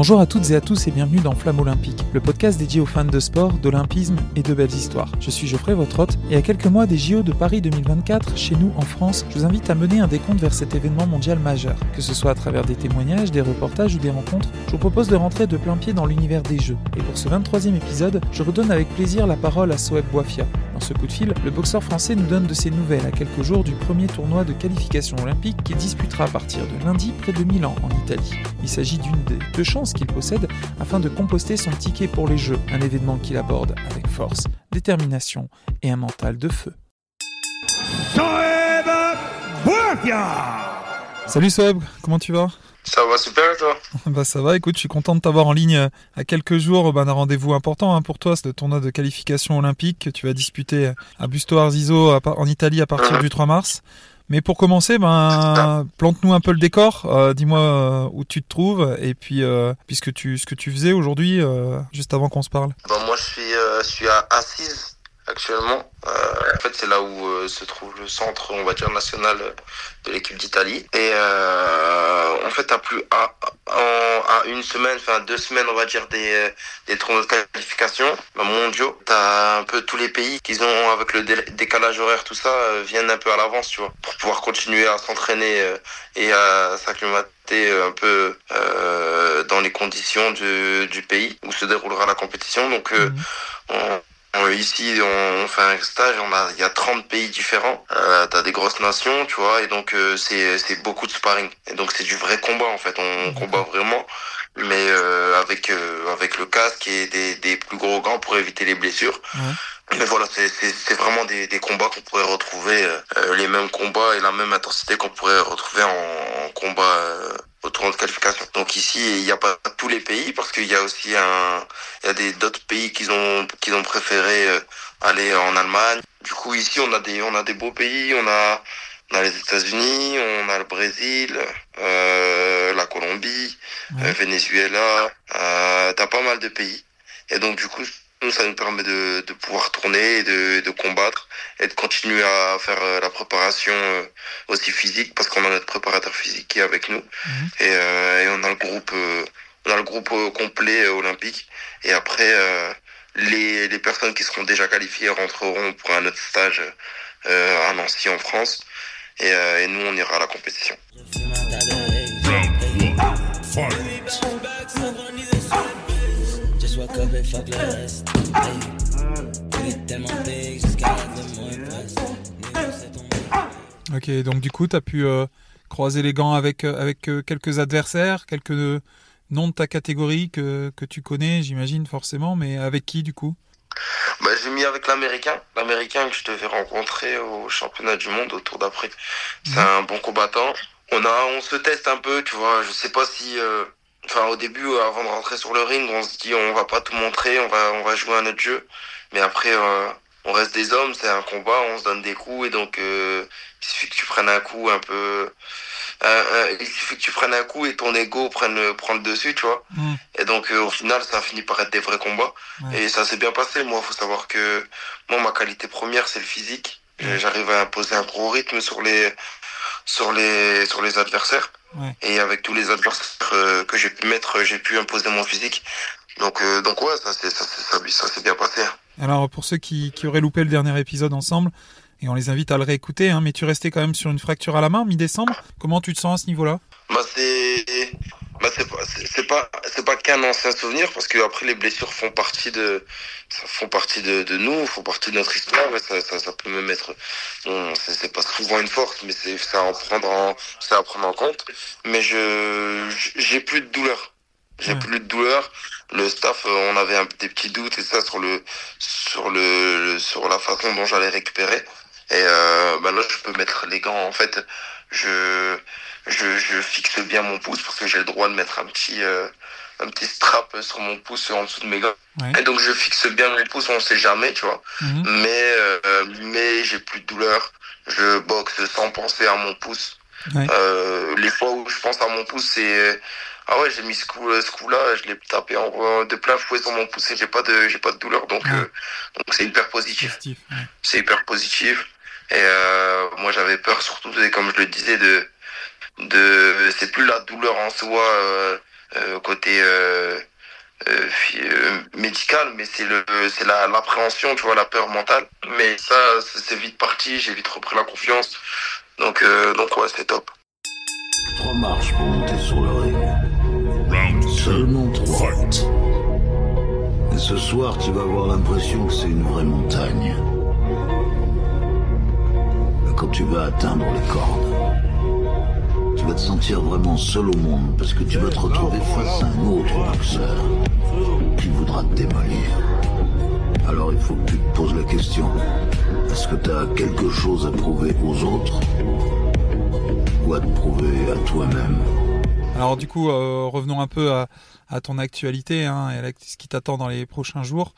Bonjour à toutes et à tous et bienvenue dans Flamme Olympique, le podcast dédié aux fans de sport, d'olympisme et de belles histoires. Je suis Geoffrey, votre hôte, et à quelques mois des JO de Paris 2024, chez nous en France, je vous invite à mener un décompte vers cet événement mondial majeur. Que ce soit à travers des témoignages, des reportages ou des rencontres, je vous propose de rentrer de plein pied dans l'univers des Jeux. Et pour ce 23e épisode, je redonne avec plaisir la parole à Soeb Boifia. Dans ce coup de fil, le boxeur français nous donne de ses nouvelles à quelques jours du premier tournoi de qualification olympique qu'il disputera à partir de lundi près de Milan en Italie. Il s'agit d'une des deux chances qu'il possède afin de composter son ticket pour les Jeux, un événement qu'il aborde avec force, détermination et un mental de feu. Salut Soeb, comment tu vas? Ça va super et toi Bah ça va, écoute, je suis content de t'avoir en ligne euh, à quelques jours bah, d'un rendez-vous important hein, pour toi, c'est le tournoi de qualification olympique que tu vas disputer à Busto par- en Italie à partir Mhm. du 3 mars. Mais pour commencer, ben, plante-nous un peu le décor, euh, dis-moi euh, où tu te trouves et puis euh, puisque tu, ce que tu faisais aujourd'hui, euh, juste avant qu'on se parle. Bon, moi je suis, euh, je suis à Assise actuellement. En fait, c'est là où euh, se trouve le centre, on va dire, national euh, de l'équipe d'Italie. Et euh, en fait, à plus à, une semaine, enfin deux semaines, on va dire, des, des tournois de qualification bah, mondiaux, t'as un peu tous les pays qui ont, avec le dé- décalage horaire, tout ça, viennent un peu à l'avance, tu vois, pour pouvoir continuer à s'entraîner et à s'acclimater un peu euh, dans les conditions du, du pays où se déroulera la compétition. Donc, euh, Mhm. on- ici, on, fait un stage, on a, il y a 30 pays différents, euh, t'as des grosses nations, tu vois, et donc euh, c'est c'est beaucoup de sparring. Et donc c'est du vrai combat en fait, on combat vraiment, mais euh, avec euh, avec le casque et des, des plus gros gants pour éviter les blessures. Ouais. Mais voilà, c'est c'est c'est vraiment des, des combats qu'on pourrait retrouver, euh, euh, les mêmes combats et la même intensité qu'on pourrait retrouver en, en combat euh, au tournoi de qualification. Donc ici, il n'y a pas tous les pays parce qu'il y a aussi un, il y a des d'autres pays qui ont qui ont préféré euh, aller en Allemagne. Du coup, ici, on a des on a des beaux pays, on a on a les États-Unis, on a le Brésil, euh, la Colombie, Ouais. euh, Venezuela. Euh, T'as pas mal de pays. Et donc du coup, nous, ça nous permet de, de pouvoir tourner, et de, de combattre et de continuer à faire euh, la préparation euh, aussi physique parce qu'on a notre préparateur physique qui est avec nous Mhm. et, euh, et on a le groupe, euh, on a le groupe euh, complet olympique. Et après, euh, les, les personnes qui seront déjà qualifiées rentreront pour un autre stage euh, à Nancy en France. Et, euh, et nous, on ira à la compétition. Fuck. Il est tellement big jusqu'à la Ok, donc du coup, tu as pu euh, croiser les gants avec, euh, avec euh, quelques adversaires, quelques euh, noms de ta catégorie que, que tu connais, j'imagine forcément, mais avec qui du coup? Bah, j'ai mis avec l'américain, l'américain que je devais rencontrer au championnat du monde au tour d'après. C'est Mhm. un bon combattant. On a, on se teste un peu, tu vois. Je sais pas si, euh, enfin, au début, euh, avant de rentrer sur le ring, on se dit, on va pas tout montrer, on va, on va jouer à notre jeu. Mais après, euh, on reste des hommes, c'est un combat, on se donne des coups et donc, euh, il suffit que tu prennes un coup un peu, euh, euh, il suffit que tu prennes un coup et ton ego prenne prend le dessus, tu vois. Mhm. Et donc, euh, au final, ça finit par être des vrais combats. Et ça s'est bien passé. Moi, faut savoir que moi, ma qualité première, c'est le physique. Ouais. J'arrive à imposer un gros rythme sur les, sur les, sur les adversaires. Ouais. Et avec tous les adversaires euh, que j'ai pu mettre, j'ai pu imposer mon physique. Donc, euh, donc ouais, ça s'est, ça, ça, bien passé. hein. Alors pour ceux qui, qui auraient loupé le dernier épisode ensemble, et on les invite à le réécouter, hein, mais tu restais quand même sur une fracture à la main mi-décembre, comment tu te sens à ce niveau-là? Bah c'est bah c'est pas c'est pas c'est pas qu'un ancien souvenir parce que après les blessures font partie de ça font partie de, de nous font partie de notre histoire et ça ça, ça peut même être bon c'est pas souvent une force mais c'est à en prendre en c'est à prendre en compte. Mais je j'ai plus de douleur. J'ai Ouais. plus de douleur. Le staff euh, on avait un, des petits doutes et ça sur le sur le, le- sur la façon dont j'allais récupérer. Et euh, bah là je peux mettre les gants. En fait je je, je fixe bien mon pouce parce que j'ai le droit de mettre un petit euh, un petit strap sur mon pouce en dessous de mes gants. Ouais. Et donc je fixe bien mon pouce, on sait jamais, tu vois. Mhm. Mais euh, mais j'ai plus de douleur. Je boxe sans penser à mon pouce. Ouais. Euh, les fois où je pense à mon pouce, c'est ah ouais, j'ai mis ce coup, ce coup-là, je l'ai tapé en, de plein fouet sur mon pouce et j'ai pas de j'ai pas de douleur, donc Ouais. euh, donc c'est hyper positif ouais. c'est hyper positif. Et euh, moi j'avais peur surtout, comme je le disais, de de c'est plus la douleur en soi, euh, euh, côté euh, euh, médical, mais c'est le, c'est la, l'appréhension, tu vois, la peur mentale. Mais ça, c'est vite parti, j'ai vite repris la confiance. Donc, euh, donc ouais, c'est top. Trois marches pour monter sur le ring. Round. Seulement trois. Et ce soir, tu vas avoir l'impression que c'est une vraie montagne. Quand tu vas atteindre les cordes, vas te sentir vraiment seul au monde parce que tu vas te retrouver face à un autre boxeur qui voudra te démolir. Alors il faut que tu te poses la question. Est-ce que tu as quelque chose à prouver aux autres ou à te prouver à toi-même? Alors du coup, euh, revenons un peu à, ton actualité hein, et à ce qui t'attend dans les prochains jours.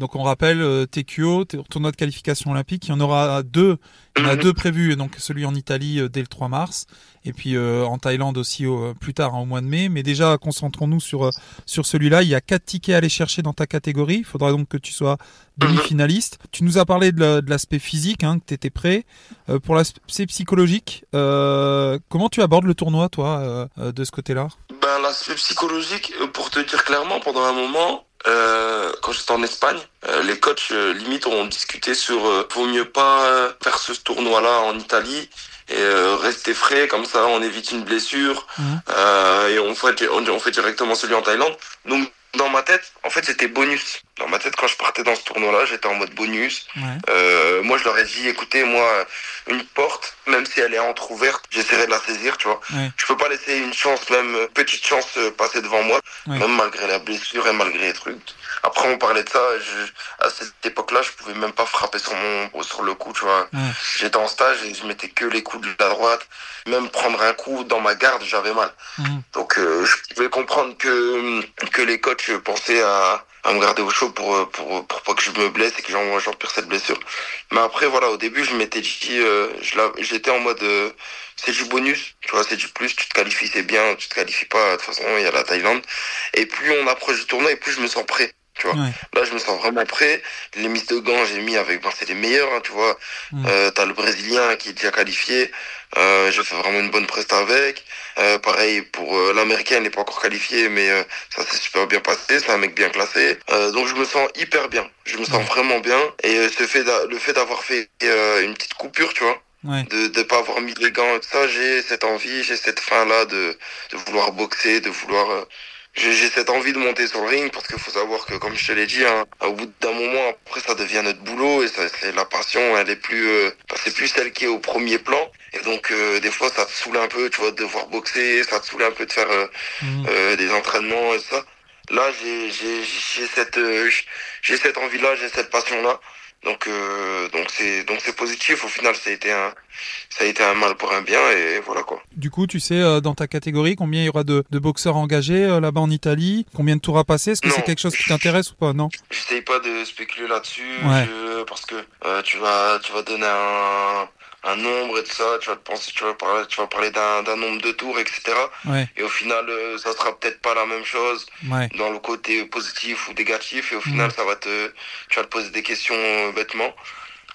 Donc on rappelle euh, TQO, tournoi de qualification olympique, il y en aura deux, il y en a Mhm. deux prévus, donc celui en Italie euh, dès le 3 mars et puis euh, en Thaïlande aussi au- plus tard hein, au mois de mai. Mais déjà concentrons-nous sur sur celui-là. Il y a quatre tickets à aller chercher dans ta catégorie. Il faudra donc que tu sois demi-finaliste. Tu nous as parlé de la- de l'aspect physique, hein, que tu étais prêt. Euh, pour l'aspect psychologique, euh, comment tu abordes le tournoi, toi, euh, de ce côté-là? Ben, l'aspect psychologique, pour te dire clairement, pendant un moment, euh, quand j'étais en Espagne, euh, les coachs, euh, limite, ont discuté sur euh, vaut mieux pas euh, faire ce tournoi-là en Italie et euh, rester frais, comme ça on évite une blessure et on fait, on, on fait directement celui en Thaïlande. Donc, dans ma tête, en fait, c'était bonus. Dans ma tête, quand je partais dans ce tournoi-là, j'étais en mode bonus. Ouais. Euh, moi, je leur ai dit, écoutez, moi, une porte, même si elle est entrouverte, j'essaierai de la saisir, tu vois. Ouais. Je peux pas laisser une chance, même euh, petite chance, euh, passer devant moi, Ouais. même malgré la blessure et malgré les trucs. Après, on parlait de ça. Je, à cette époque-là, je pouvais même pas frapper sur mon, sur le coup, tu vois. J'étais en stage et je mettais que les coups de la droite. Même prendre un coup dans ma garde, j'avais mal. Donc, euh, je pouvais comprendre que que les coachs pensaient à à me garder au chaud pour euh, pour pour pas que je me blesse et que j'en j'empire cette blessure. Mais après voilà, au début je m'étais dit euh, j'étais en mode euh, c'est du bonus, tu vois, c'est du plus, tu te qualifies c'est bien, tu te qualifies pas de toute façon, il y a la Thaïlande et plus on approche du tournoi et plus je me sens prêt. Tu vois. Ouais. Là, je me sens vraiment prêt. Les mises de gants, j'ai mis avec, ben, c'est les meilleurs, hein, tu vois. Mm. Euh, t'as le Brésilien qui est déjà qualifié. Euh, j'ai fait vraiment une bonne presta avec. Euh, pareil pour euh, l'Américain, il n'est pas encore qualifié, mais euh, ça s'est super bien passé. C'est un mec bien classé. Euh, donc je me sens hyper bien. Je me sens Ouais. vraiment bien. Et euh, ce fait le fait d'avoir fait une petite coupure, tu vois, Ouais. de de pas avoir mis les gants et tout ça, j'ai cette envie, j'ai cette fin là de de vouloir boxer, de vouloir euh, j'ai cette envie de monter sur le ring parce qu'il faut savoir que comme je te l'ai dit hein, au bout d'un moment après ça devient notre boulot et ça c'est la passion elle est plus euh, c'est plus celle qui est au premier plan. Et donc euh, des fois ça te saoule un peu tu vois de devoir boxer ça te saoule un peu de faire euh, Mhm. euh, des entraînements et ça. Là j'ai j'ai j'ai cette euh, j'ai cette envie là j'ai cette passion là donc euh, donc c'est donc c'est positif. Au final ça a été un ça a été un mal pour un bien et voilà quoi. Du coup, tu sais, euh, dans ta catégorie, combien il y aura de, de boxeurs engagés euh, là-bas en Italie? Combien de tours à passer? Est-ce que c'est quelque chose qui t'intéresse ou pas? Non. J'essaye pas de spéculer là-dessus. Ouais. je- parce que euh, tu vas tu vas donner un, un nombre et tout ça, tu vas te penser, tu vas parler, tu vas parler d'un d'un nombre de tours, etc. Ouais, Et au final, euh, ça sera peut-être pas la même chose ouais, dans le côté positif ou négatif. Et au Mhm. final, ça va te, tu vas te poser des questions euh, bêtement.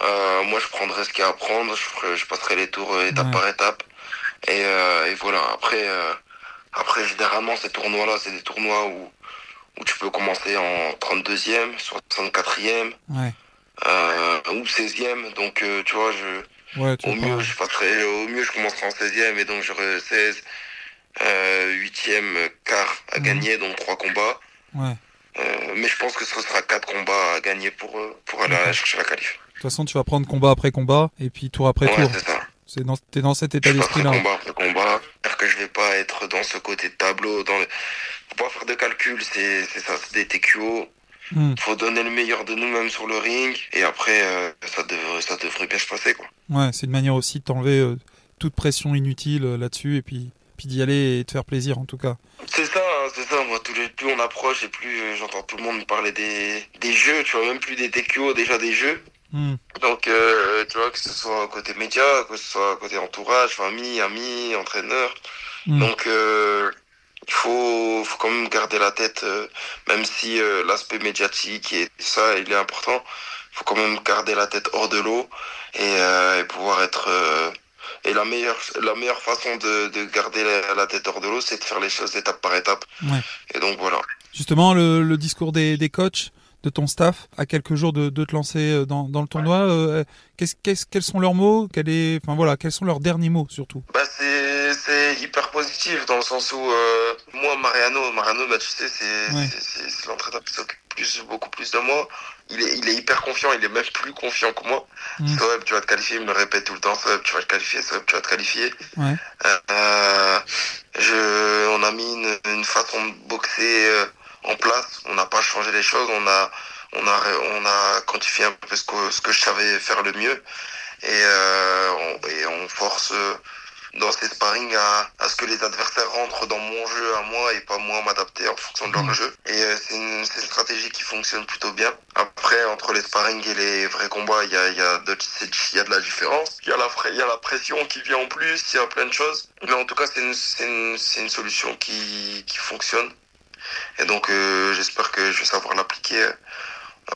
Euh, moi, je prendrai ce qu'il y a à prendre. Je, ferai- je passerai les tours euh, étape Ouais. par étape. Et, euh, et voilà. Après, euh, après, généralement, ces tournois-là, c'est des tournois où où tu peux commencer en 32e, 64e ouais. euh, ou 16e. Donc, euh, tu vois, je, Ouais, tu au mieux, je passerai, au mieux, je commencerai en 16e et donc j'aurai 16, euh, 8e quart à Mhm. gagner, donc trois combats. Ouais. Euh, mais je pense que ce sera quatre combats à gagner pour, euh, pour aller chercher la qualif. De toute façon, tu vas prendre combat après combat et puis tour après Ouais, tour. c'est ça. C'est dans, t'es dans cet état d'esprit-là. combat après combat. J'espère que je vais pas être dans ce côté de tableau. Dans le... Faut pas faire de calcul, c'est c'est ça, c'est des TQO. Hmm. Faut donner le meilleur de nous-mêmes sur le ring et après euh, ça devrait ça devrait bien se passer quoi. Ouais, c'est une manière aussi de t'enlever euh, toute pression inutile euh, là-dessus et puis, puis d'y aller et de faire plaisir en tout cas. C'est ça, hein, c'est ça. Moi, tous les, plus on approche et plus euh, j'entends tout le monde parler des, des jeux, tu vois, même plus des TQO, déjà des jeux. Hmm. Donc, tu vois, que ce soit côté média, que ce soit côté entourage, famille, amis, entraîneur. Hmm. Donc, il faut, faut quand même garder la tête, même si l'aspect médiatique et ça, il est important. faut quand même garder la tête hors de l'eau et, euh, et pouvoir être, euh, Et la meilleure, la meilleure façon de, de garder la, la tête hors de l'eau, c'est de faire les choses étape par étape. Ouais. Et donc voilà. Justement, le, le discours des, des coachs, de ton staff, à quelques jours de, de te lancer euh, dans, dans le tournoi, euh, qu'est-ce, qu'est-ce, quels sont leurs mots? Quel est, enfin voilà, quels sont leurs derniers mots surtout? Bah c'est, c'est hyper positif dans le sens où euh, moi Mariano, Mariano, bah tu sais, c'est, Ouais. c'est, c'est, c'est l'entraîneur qui s'occupe plus, beaucoup plus de moi. Il est, il est hyper confiant, il est même plus confiant que moi. Mm. Tu vas te qualifier, il me le répète tout le temps, Soeb, tu vas te qualifier, Soeb, tu vas te qualifier. Ouais. Euh, je, on a mis une, une façon de boxer euh, en place. On n'a pas changé les choses. On a, on a, on a quantifié un peu ce que, ce que je savais faire le mieux. Et, euh, on, et on force euh, dans ces sparring à, à ce que les adversaires rentrent dans mon jeu à moi et pas moi m'adapter en fonction de leur Mhm. jeu. Et euh, c'est une, c'est une stratégie qui fonctionne plutôt bien. Après, entre les sparring et les vrais combats, il y a, il y, a de, y a de la différence. Il y a la, y a la pression qui vient en plus, il y a plein de choses. Mais en tout cas, c'est une, c'est une, c'est une solution qui, qui fonctionne. Et donc, euh, j'espère que je vais savoir l'appliquer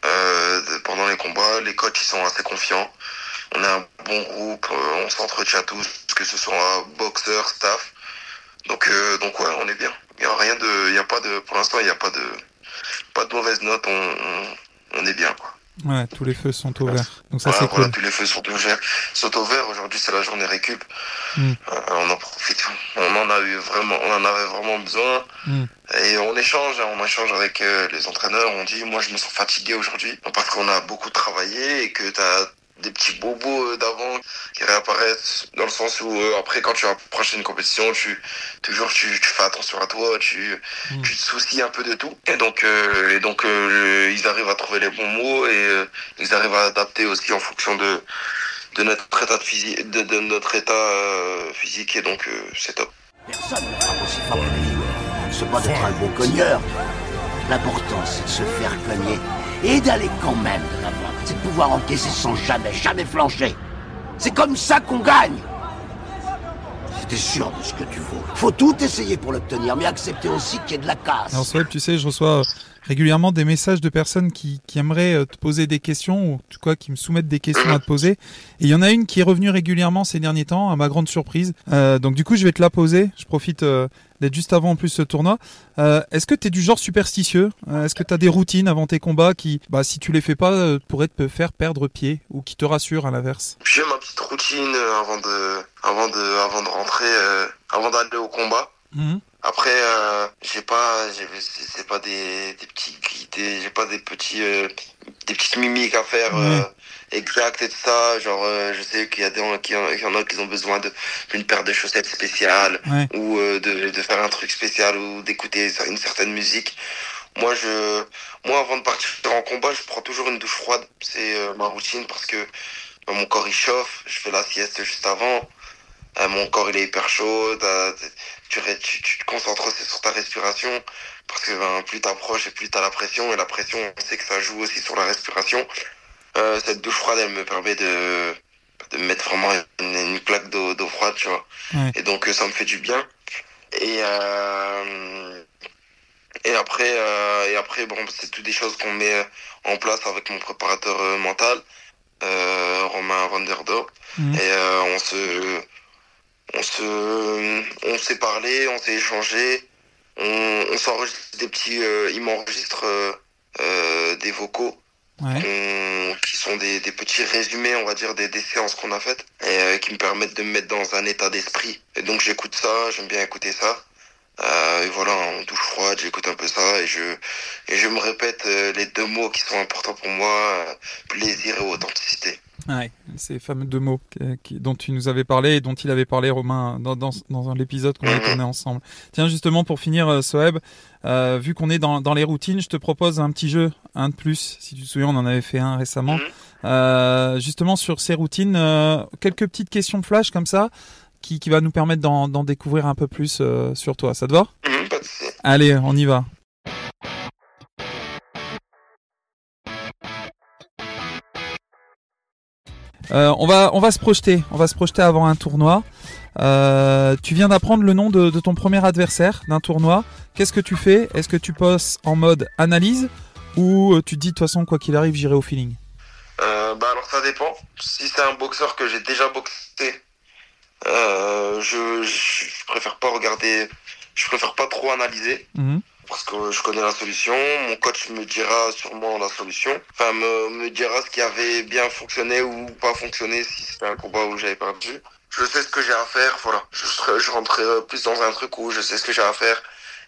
euh, pendant les combats. Les coachs, ils sont assez confiants. On a un bon groupe, euh, on s'entretient tous, que ce soit boxeur, staff. Donc, euh, donc ouais, on est bien. Il y a rien de, il y a pas de, pour l'instant, il n'y a pas de, pas de mauvaise note. On, on, on est bien. Quoi. Ouais, tous les feux sont ouverts. Donc ça Voilà, cool. tous les feux sont ouverts. Sont ouverts. Aujourd'hui, c'est la journée récup. Mm. Euh, on en profite. On en a eu vraiment, on en avait vraiment besoin. Mm. Et on échange, hein, on échange avec les entraîneurs. On dit, moi, je me sens fatigué aujourd'hui parce qu'on a beaucoup travaillé et que t'as des petits bobos euh, d'avant qui réapparaissent dans le sens où euh, après quand tu approches une compétition tu toujours tu, tu fais attention à toi tu Mm. tu te soucies un peu de tout et donc euh, et donc euh, ils arrivent à trouver les bons mots et euh, ils arrivent à adapter aussi en fonction de de notre état de physique de, de notre état euh, physique et donc euh, c'est top Personne ne frappe aussi fort que lui. C'est pas d'être un bon cogneur. L'important, c'est de se faire cogner et d'aller quand même de l'avant. C'est de pouvoir encaisser sans jamais, jamais flancher. C'est comme ça qu'on gagne. T'es sûr de ce que tu vaux, faut tout essayer pour l'obtenir, mais accepter aussi qu'il y ait de la casse. Alors tu sais, je reçois euh, régulièrement des messages de personnes qui, qui aimeraient euh, te poser des questions ou en tout cas qui me soumettent des questions à te poser. Et il y en a une qui est revenue régulièrement ces derniers temps, à ma grande surprise. Euh, donc du coup, je vais te la poser. Je profite euh, d'être juste avant en plus ce tournoi. Euh, Est-ce que tu es du genre superstitieux? Est-ce que tu as des routines avant tes combats qui, bah, si tu les fais pas, pourraient te faire perdre pied ou qui te rassurent à l'inverse? J'ai ma petite routine avant de avant de avant de rentrer avant d'aller au combat Mhm. Après, euh, j'ai pas, c'est pas des, des petits, des, j'ai pas des petits, euh, des petites mimiques à faire euh, exactes et tout ça. Genre, euh, je sais qu'il y a des, qu'il y en- qu'il y en a qui ont besoin de d'une paire de chaussettes spéciales Ouais. ou euh, de, de faire un truc spécial ou d'écouter une certaine musique. Moi, je, moi, avant de partir en combat, je prends toujours une douche froide. C'est euh, ma routine parce que bah, mon corps il chauffe. Je fais la sieste juste avant. Euh, mon corps il est hyper chaud. tu, ré- tu, tu te concentres aussi sur ta respiration parce que ben, plus t'approches et plus t'as la pression et la pression on sait que ça joue aussi sur la respiration euh, cette douche froide elle me permet de de me mettre vraiment une, une claque d'eau d'eau froide tu vois Ouais. et donc euh, ça me fait du bien et euh, et après euh, et après bon c'est tout des choses qu'on met en place avec mon préparateur euh, mental euh, Romain Vanderdorp Mhm. et euh, on se on se on s'est parlé on s'est échangé on, on s'enregistre des petits euh, il m'enregistre euh, euh, des vocaux Ouais. qui sont des, des petits résumés on va dire des, des séances qu'on a faites et euh, qui me permettent de me mettre dans un état d'esprit. Et donc j'écoute ça j'aime bien écouter ça. Euh, et voilà en douche froide j'écoute un peu ça et je et je me répète euh, les deux mots qui sont importants pour moi euh, plaisir et authenticité Ouais, ces fameux deux mots qui- qui- dont tu nous avais parlé et dont il avait parlé Romain dans, dans, dans l'épisode qu'on a tourné ensemble. Tiens, justement pour finir, euh, Soeb, euh, vu qu'on est dans, dans les routines, je te propose un petit jeu, un de plus. Si tu te souviens, on en avait fait un récemment. Mhm. Euh, justement sur ces routines, euh, quelques petites questions flash comme ça, qui, qui va nous permettre d'en découvrir un peu plus euh, sur toi. Ça te va? Mhm. Allez, on y va. Euh, on va on va se projeter, on va se projeter avant un tournoi. Euh, tu viens d'apprendre le nom de, de ton premier adversaire d'un tournoi. Qu'est-ce que tu fais? Est-ce que tu passes en mode analyse? Ou euh, tu te dis de toute façon quoi qu'il arrive j'irai au feeling? Euh, bah alors ça dépend. Si c'est un boxeur que j'ai déjà boxé, Euh, je, je, je préfère pas regarder, je préfère pas trop analyser Mhm. Parce que je connais la solution. Mon coach me dira sûrement la solution. Enfin, me, me dira ce qui avait bien fonctionné ou pas fonctionné si c'était un combat où j'avais perdu. Je sais ce que j'ai à faire, voilà. Je, serai, je rentrerai plus dans un truc où je sais ce que j'ai à faire.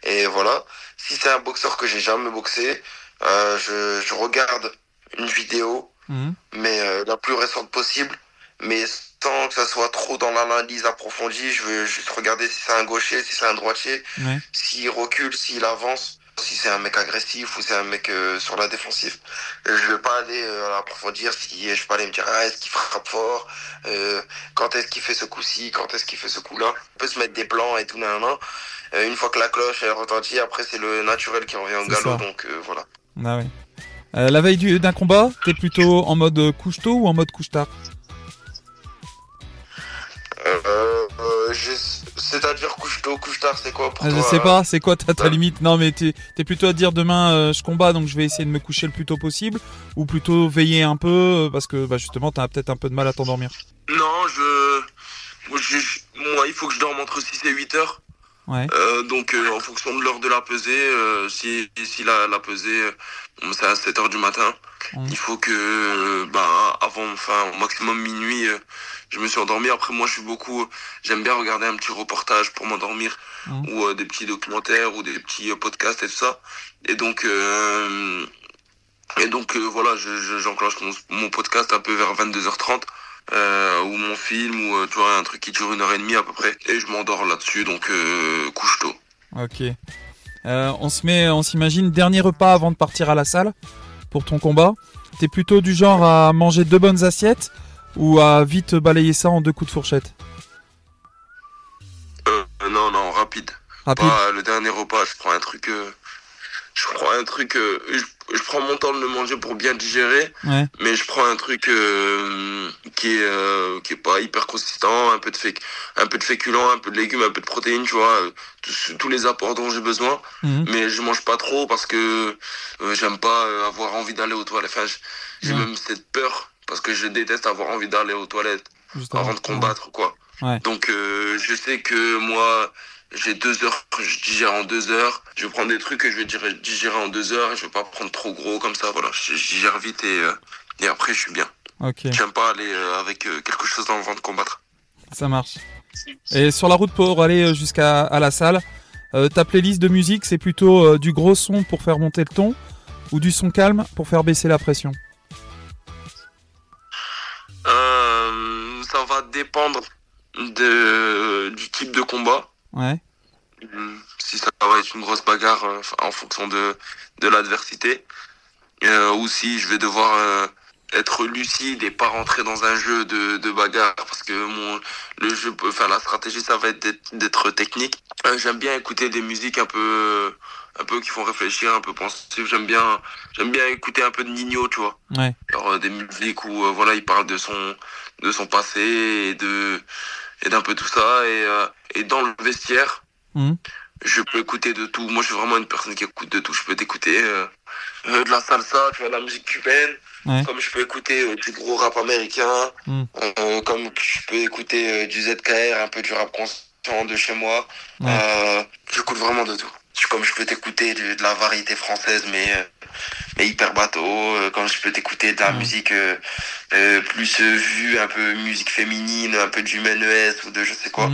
Et voilà. Si c'est un boxeur que j'ai jamais boxé, euh, je, je regarde une vidéo, Mhm. mais euh, la plus récente possible. Mais sans que ça soit trop dans l'analyse approfondie, je veux juste regarder si c'est un gaucher, si c'est un droitier, Ouais. s'il recule, s'il avance, si c'est un mec agressif ou c'est un mec euh, sur la défensive. Euh, Je vais pas aller euh, approfondir si je vais pas aller me dire ah, est-ce qu'il frappe fort, euh, quand est-ce qu'il fait ce coup-ci, quand est-ce qu'il fait ce coup-là. On peut se mettre des plans et tout nan, Euh, une fois que la cloche est retentie, après c'est le naturel qui revient au galop, ça. donc voilà. Ah ouais. La veille du- d'un combat, t'es plutôt en mode couche-tôt ou en mode couche-tard? Euh, euh, C'est-à-dire couche tôt, couche tard, c'est quoi pour Ah, toi Je sais euh, pas, c'est quoi ta, ta limite? Non, mais t'es es plutôt à dire demain euh, je combats donc je vais essayer de me coucher le plus tôt possible ou plutôt veiller un peu euh, parce que bah, justement t'as peut-être un peu de mal à t'endormir? Non, je... Moi, je- moi, il faut que je dorme entre 6 et 8 heures. Ouais. Euh, donc, euh, en fonction de l'heure de la pesée, euh, si, si la, la pesée, c'est à 7 heures du matin, il faut que, bah, avant, enfin, au maximum minuit, je me suis endormi. Après, moi, je suis beaucoup, j'aime bien regarder un petit reportage pour m'endormir, ou des petits documentaires, ou des petits podcasts et tout ça. Et donc, euh, et donc, voilà, je- je- j'enclenche mon, mon podcast un peu vers 22h30 euh, ou mon film ou euh, tu vois un truc qui dure une heure et demie à peu près et je m'endors là-dessus donc euh, couche tôt. Ok. Euh, on se met, on s'imagine dernier repas avant de partir à la salle pour ton combat. T'es plutôt du genre à manger deux bonnes assiettes ou à vite balayer ça en deux coups de fourchette? Euh, non non rapide. Rapide. Pas le dernier repas, je prends un truc je prends un truc je, je prends mon temps de le manger pour bien digérer Ouais. mais je prends un truc euh, qui est euh, qui est pas hyper consistant, un peu de féc un peu de féculents, un peu de légumes, un peu de protéines, tu vois, tous, tous les apports dont j'ai besoin. Mhm. mais je mange pas trop parce que euh, j'aime pas euh, avoir envie d'aller aux toilettes. Enfin, j'ai même cette peur parce que je déteste avoir envie d'aller aux toilettes avant de combattre, quoi. Ouais. Donc, euh, je sais que moi, j'ai deux heures, je digère en deux heures. Je vais prendre des trucs que je vais digérer, en deux heures je vais pas prendre trop gros comme ça. Voilà, je, je digère vite et, euh, et après, je suis bien. Ok, J'aime pas aller euh, avec euh, quelque chose dans le ventre combattre. ça marche. Et sur la route pour aller euh, jusqu'à à la salle, ta playlist de musique, c'est plutôt du gros son pour faire monter le ton ou du son calme pour faire baisser la pression? Euh, ça va dépendre de, du type de combat. Ouais. Hmm, si ça va être une grosse bagarre euh, en fonction de, de l'adversité, euh, ou si je vais devoir euh, être lucide et pas rentrer dans un jeu de, de bagarre parce que mon le jeu enfin la stratégie ça va être d'être- technique. Euh, j'aime bien écouter des musiques un peu un peu qui font réfléchir un peu pensives j'aime bien j'aime bien écouter un peu de Nino tu vois. Ouais. euh, des musiques où voilà il parle de son de son passé et de et d'un peu tout ça et euh, et dans le vestiaire Mhm. je peux écouter de tout. Moi je suis vraiment une personne qui écoute de tout. Je peux t'écouter euh, euh, de la salsa tu vois de la musique cubaine. Ouais. comme je peux écouter du gros rap américain. Euh, comme je peux écouter du ZKR un peu du rap conscient de chez moi. Ouais. j'écoute vraiment de tout comme je peux t'écouter de, de la variété française mais mais hyper bateau comme je peux t'écouter de la musique euh, euh, plus euh, vue un peu musique féminine un peu du MES ou de je sais quoi.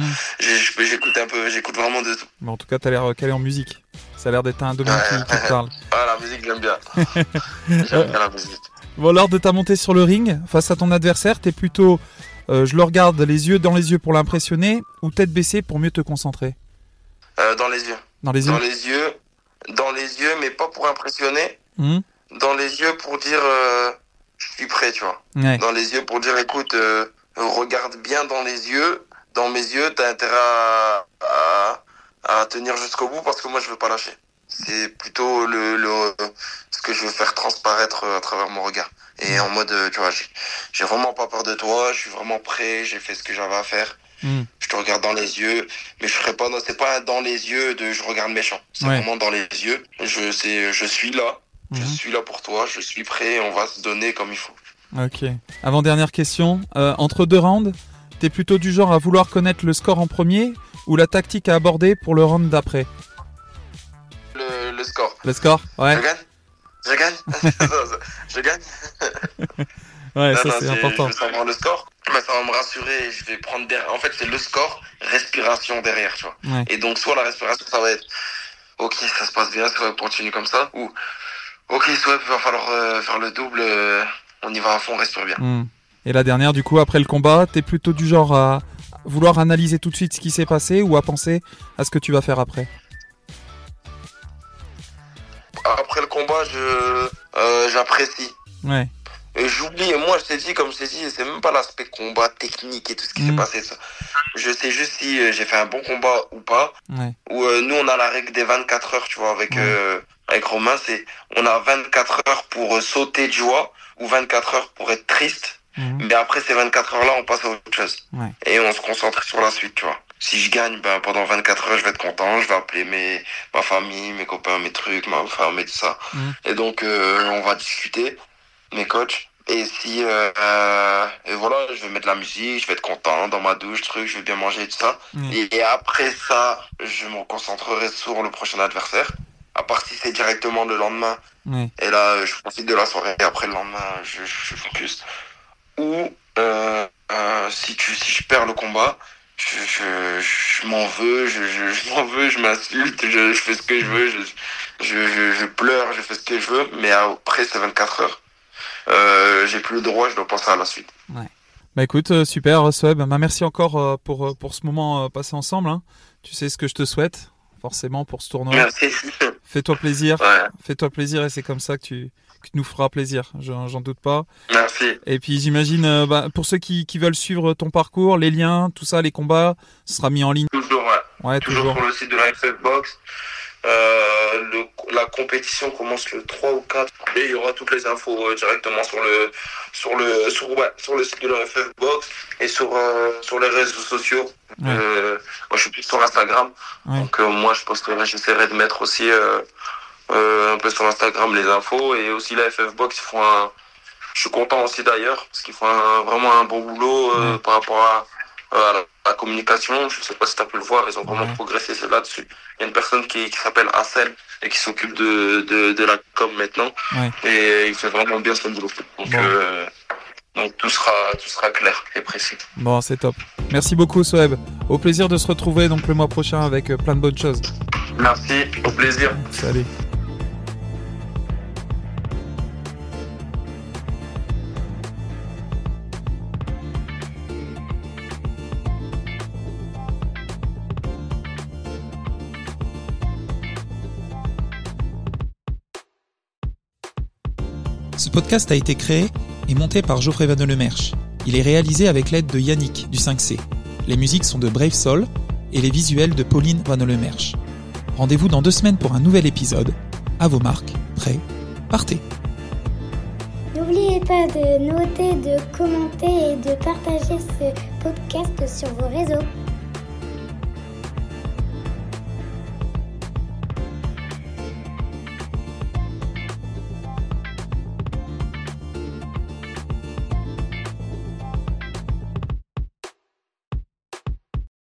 Peux- j'écoute un peu j'écoute vraiment de tout. Bon, en tout cas, t'as l'air calé en musique. Ça a l'air d'être un domaine qui, qui te parle. ah la musique j'aime bien. J'aime bien la musique. Bon, lors de ta montée sur le ring, face à ton adversaire, t'es plutôt euh, je le regarde les yeux dans les yeux pour l'impressionner ou tête baissée pour mieux te concentrer? Euh, dans les yeux Dans les yeux dans les yeux. Dans les yeux mais pas pour impressionner. Mhm. dans les yeux pour dire euh, je suis prêt tu vois. Ouais. dans les yeux pour dire écoute euh, regarde bien dans les yeux. Dans mes yeux t'as intérêt à, à, à tenir jusqu'au bout parce que moi je veux pas lâcher. C'est plutôt le, le ce que je veux faire transparaître euh, à travers mon regard. Et en mode tu vois j'ai vraiment pas peur de toi. Je suis vraiment prêt. J'ai fait ce que j'avais à faire Mhm. je te regarde dans les yeux mais je ferai pas non, c'est pas dans les yeux de je regarde méchant c'est Ouais. vraiment dans les yeux je sais je suis là je Mhm. suis là pour toi, je suis prêt, on va se donner comme il faut. Ok. Avant dernière question, euh, entre deux rounds, t'es plutôt du genre à vouloir connaître le score en premier ou la tactique à aborder pour le round d'après? Le, le score. Le score Ouais, Je gagne Je gagne Je gagne ouais, Non, ça c'est important. Je veux savoir le score. Mais ça va me rassurer. Je vais prendre derrière. En fait, c'est le score, respiration derrière, tu vois. Ouais. Et donc, soit la respiration, ça va être Ok, ça se passe bien, ça va continuer comme ça. Ou Ok, soit il va falloir euh, faire le double. euh, on y va à fond, respire bien. Hmm. Et la dernière, du coup, après le combat, t'es plutôt du genre à vouloir analyser tout de suite ce qui s'est passé ou à penser à ce que tu vas faire après? Après le combat, je euh, j'apprécie. Ouais, j'oublie, et moi je t'ai dit, comme je t'ai dit, c'est même pas l'aspect combat technique et tout ce qui s'est passé. Ça. Je sais juste si euh, j'ai fait un bon combat ou pas. ouais, Ou euh, nous on a la règle des 24 heures, tu vois, avec, Ouais. euh, avec Romain, c'est on a 24 heures pour euh, sauter de joie ou 24 heures pour être triste. Mhm. Mais après ces 24 heures là, on passe à autre chose. Ouais. Et on se concentre sur la suite, tu vois. Si je gagne, ben, pendant 24 heures, je vais être content. Je vais appeler mes, ma famille, mes copains, mes trucs, ma femme et tout ça. Mhm. Et donc, euh, on va discuter, mes coachs. Et si, euh, et voilà, je vais mettre la musique, je vais être content dans ma douche, truc, je vais bien manger et tout ça. Mhm. Et, et après ça, je me concentrerai sur le prochain adversaire. À part si c'est directement le lendemain. Et là, je profite de la soirée. Et après le lendemain, je, je focus. Ou euh, euh, si, tu, si je perds le combat, je, je, je m'en veux, je, je, je m'en veux, je m'insulte, je, je fais ce que je veux, je, je, je, pleure, je fais ce que je veux. Mais après ces 24 heures, j'ai plus le droit, je dois penser à la suite. Bah écoute, euh, super, Sweb. Bah, merci encore euh, pour, euh, pour ce moment euh, passé ensemble. hein. Tu sais ce que je te souhaite, forcément, pour ce tournoi. Merci. Fais-toi plaisir, Ouais, fais-toi plaisir et c'est comme ça que tu, que tu nous feras plaisir, j'en doute pas. merci. Et puis j'imagine, euh, bah, pour ceux qui, qui veulent suivre ton parcours, les liens, tout ça, les combats, ce sera mis en ligne. Toujours, ouais. Ouais, toujours toujours. sur le site de la FF Box. Euh, le, la compétition commence le 3 ou 4 et il y aura toutes les infos euh, directement sur le sur le sur, ouais, sur le site de la FF Box et sur euh, sur les réseaux sociaux. Ouais. Euh, moi je suis plus sur Instagram. Ouais. Donc euh, moi je posterai j'essaierai de mettre aussi euh, euh, un peu sur Instagram les infos et aussi la FF Box ils font un je suis content aussi d'ailleurs parce qu'ils font un- vraiment un bon boulot euh, par rapport à, à la, la communication. Je sais pas si tu as pu le voir, ils ont vraiment Ouais. progressé là-dessus. Il y a une personne qui, qui s'appelle Hassel et qui s'occupe de, de, de la com maintenant. Ouais. Et il fait vraiment bien son boulot. Donc, Bon. euh, donc tout sera tout sera clair et précis. Bon, c'est top. Merci beaucoup, Sweb. Au plaisir de se retrouver donc le mois prochain avec euh, plein de bonnes choses. Merci, au plaisir. Salut. Ce podcast a été créé et monté par Geoffrey Van Lemerche. Il est réalisé avec l'aide de Yannick du 5C. Les musiques sont de Brave Soul et les visuels de Pauline Van Lemerche. Rendez-vous dans deux semaines pour un nouvel épisode. À vos marques, prêts, partez. N'oubliez pas de noter, de commenter et de partager ce podcast sur vos réseaux.